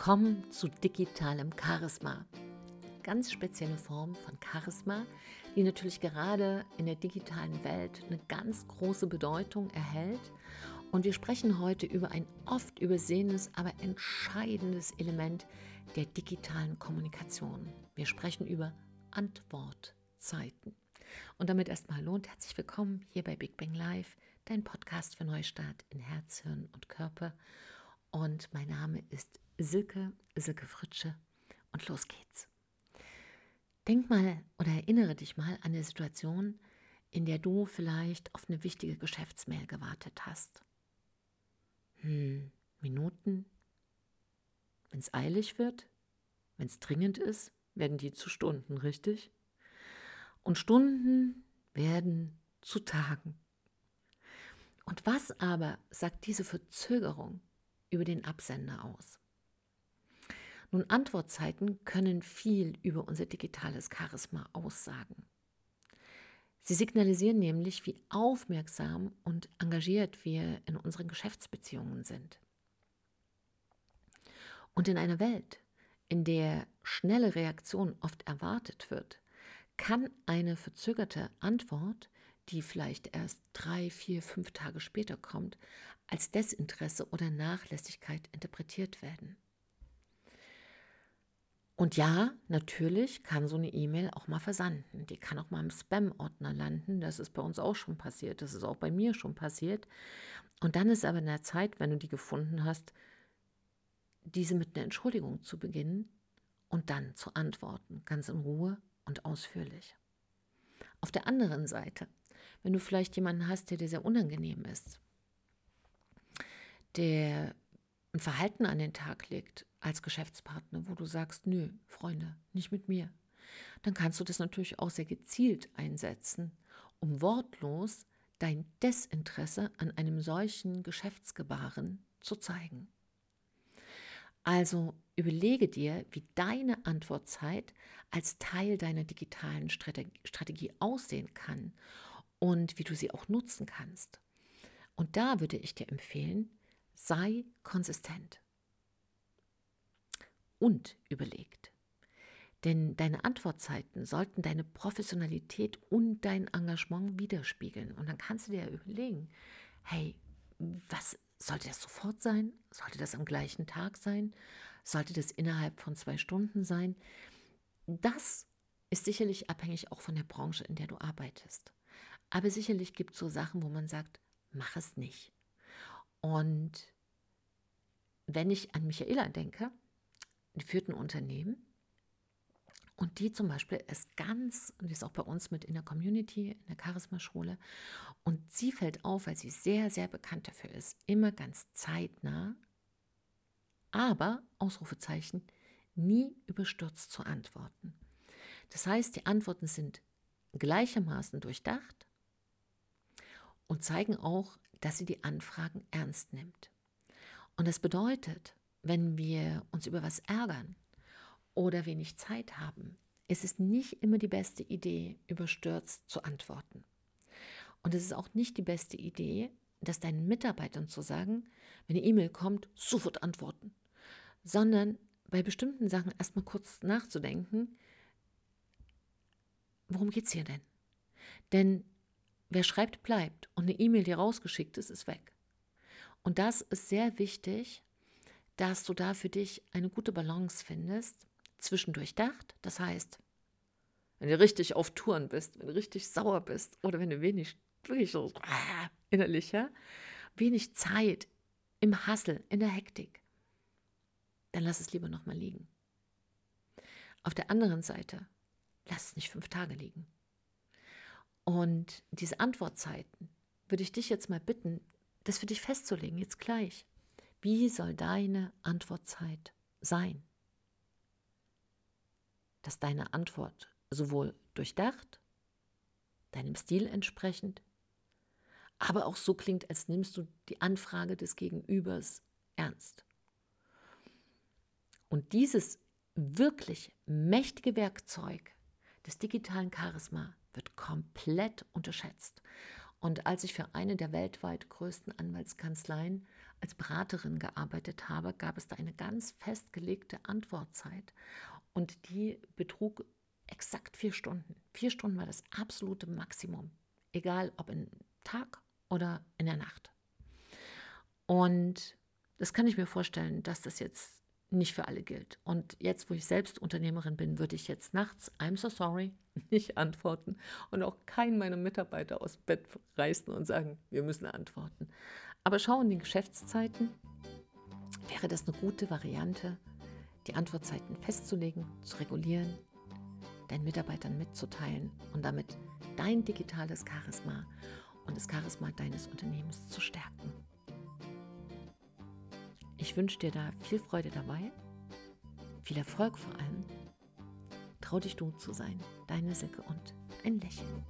Willkommen zu digitalem Charisma. Ganz spezielle Form von Charisma, die natürlich gerade in der digitalen Welt eine ganz große Bedeutung erhält. Und wir sprechen heute über ein oft übersehenes, aber entscheidendes Element der digitalen Kommunikation. Wir sprechen über Antwortzeiten. Und damit erstmal hallo und herzlich willkommen hier bei Big Bang Live, dein Podcast für Neustart in Herz, Hirn und Körper. Und mein Name ist Silke, Silke Fritsche und los geht's. Denk mal oder erinnere dich mal an eine Situation, in der du vielleicht auf eine wichtige Geschäftsmail gewartet hast. Hm, Minuten? Wenn es eilig wird, wenn es dringend ist, werden die zu Stunden, richtig? Und Stunden werden zu Tagen. Und was aber sagt diese Verzögerung über den Absender aus? Nun, Antwortzeiten können viel über unser digitales Charisma aussagen. Sie signalisieren nämlich, wie aufmerksam und engagiert wir in unseren Geschäftsbeziehungen sind. Und in einer Welt, in der schnelle Reaktion oft erwartet wird, kann eine verzögerte Antwort, die vielleicht erst drei, vier, fünf Tage später kommt, als Desinteresse oder Nachlässigkeit interpretiert werden. Und ja, natürlich kann so eine E-Mail auch mal versanden. Die kann auch mal im Spam-Ordner landen. Das ist bei uns auch schon passiert. Das ist auch bei mir schon passiert. Und dann ist aber in der Zeit, wenn du die gefunden hast, diese mit einer Entschuldigung zu beginnen und dann zu antworten, ganz in Ruhe und ausführlich. Auf der anderen Seite, wenn du vielleicht jemanden hast, der dir sehr unangenehm ist, der ein Verhalten an den Tag legt, als Geschäftspartner, wo du sagst, nö, Freunde, nicht mit mir, dann kannst du das natürlich auch sehr gezielt einsetzen, um wortlos dein Desinteresse an einem solchen Geschäftsgebaren zu zeigen. Also überlege dir, wie deine Antwortzeit als Teil deiner digitalen Strategie aussehen kann und wie du sie auch nutzen kannst. Und da würde ich dir empfehlen, sei konsistent und überlegt. Denn deine Antwortzeiten sollten deine Professionalität und dein Engagement widerspiegeln. Und dann kannst du dir überlegen, hey, was sollte das sofort sein? Sollte das am gleichen Tag sein? Sollte das innerhalb von zwei Stunden sein? Das ist sicherlich abhängig auch von der Branche, in der du arbeitest. Aber sicherlich gibt es so Sachen, wo man sagt, mach es nicht. Und wenn ich an Michaela denke, die führt ein Unternehmen und die zum Beispiel ist ganz, und die ist auch bei uns mit in der Community, in der Charisma-Schule, und sie fällt auf, weil sie sehr, sehr bekannt dafür ist, immer ganz zeitnah, aber, Ausrufezeichen, nie überstürzt zu antworten. Das heißt, die Antworten sind gleichermaßen durchdacht und zeigen auch, dass sie die Anfragen ernst nimmt. Und das bedeutet, wenn wir uns über was ärgern oder wenig Zeit haben, ist es nicht immer die beste Idee, überstürzt zu antworten. Und es ist auch nicht die beste Idee, das deinen Mitarbeitern zu sagen, wenn eine E-Mail kommt, sofort antworten, sondern bei bestimmten Sachen erstmal kurz nachzudenken, worum geht es hier denn? Denn wer schreibt, bleibt und eine E-Mail, die rausgeschickt ist, ist weg. Und das ist sehr wichtig, dass du da für dich eine gute Balance findest, zwischendurch dacht, das heißt, wenn du richtig auf Touren bist, wenn du richtig sauer bist oder wenn du wenig, wirklich so ah, innerlicher, wenig Zeit im Hassel, in der Hektik, dann lass es lieber nochmal liegen. Auf der anderen Seite, lass es nicht fünf Tage liegen. Und diese Antwortzeiten würde ich dich jetzt mal bitten, das für dich festzulegen, jetzt gleich. Wie soll deine Antwortzeit sein? Dass deine Antwort sowohl durchdacht, deinem Stil entsprechend, aber auch so klingt, als nimmst du die Anfrage des Gegenübers ernst. Und dieses wirklich mächtige Werkzeug des digitalen Charisma wird komplett unterschätzt. Und als ich für eine der weltweit größten Anwaltskanzleien als Beraterin gearbeitet habe, gab es da eine ganz festgelegte Antwortzeit und die betrug exakt vier Stunden. Vier Stunden war das absolute Maximum, egal ob im Tag oder in der Nacht. Und das kann ich mir vorstellen, dass das jetzt nicht für alle gilt. Und jetzt, wo ich selbst Unternehmerin bin, würde ich jetzt nachts, I'm so sorry, nicht antworten und auch keinen meiner Mitarbeiter aus Bett reißen und sagen, wir müssen antworten. Aber schau in den Geschäftszeiten, wäre das eine gute Variante, die Antwortzeiten festzulegen, zu regulieren, deinen Mitarbeitern mitzuteilen und damit dein digitales Charisma und das Charisma deines Unternehmens zu stärken. Ich wünsche dir da viel Freude dabei, viel Erfolg vor allem. Trau dich du zu sein, deine Silke und ein Lächeln.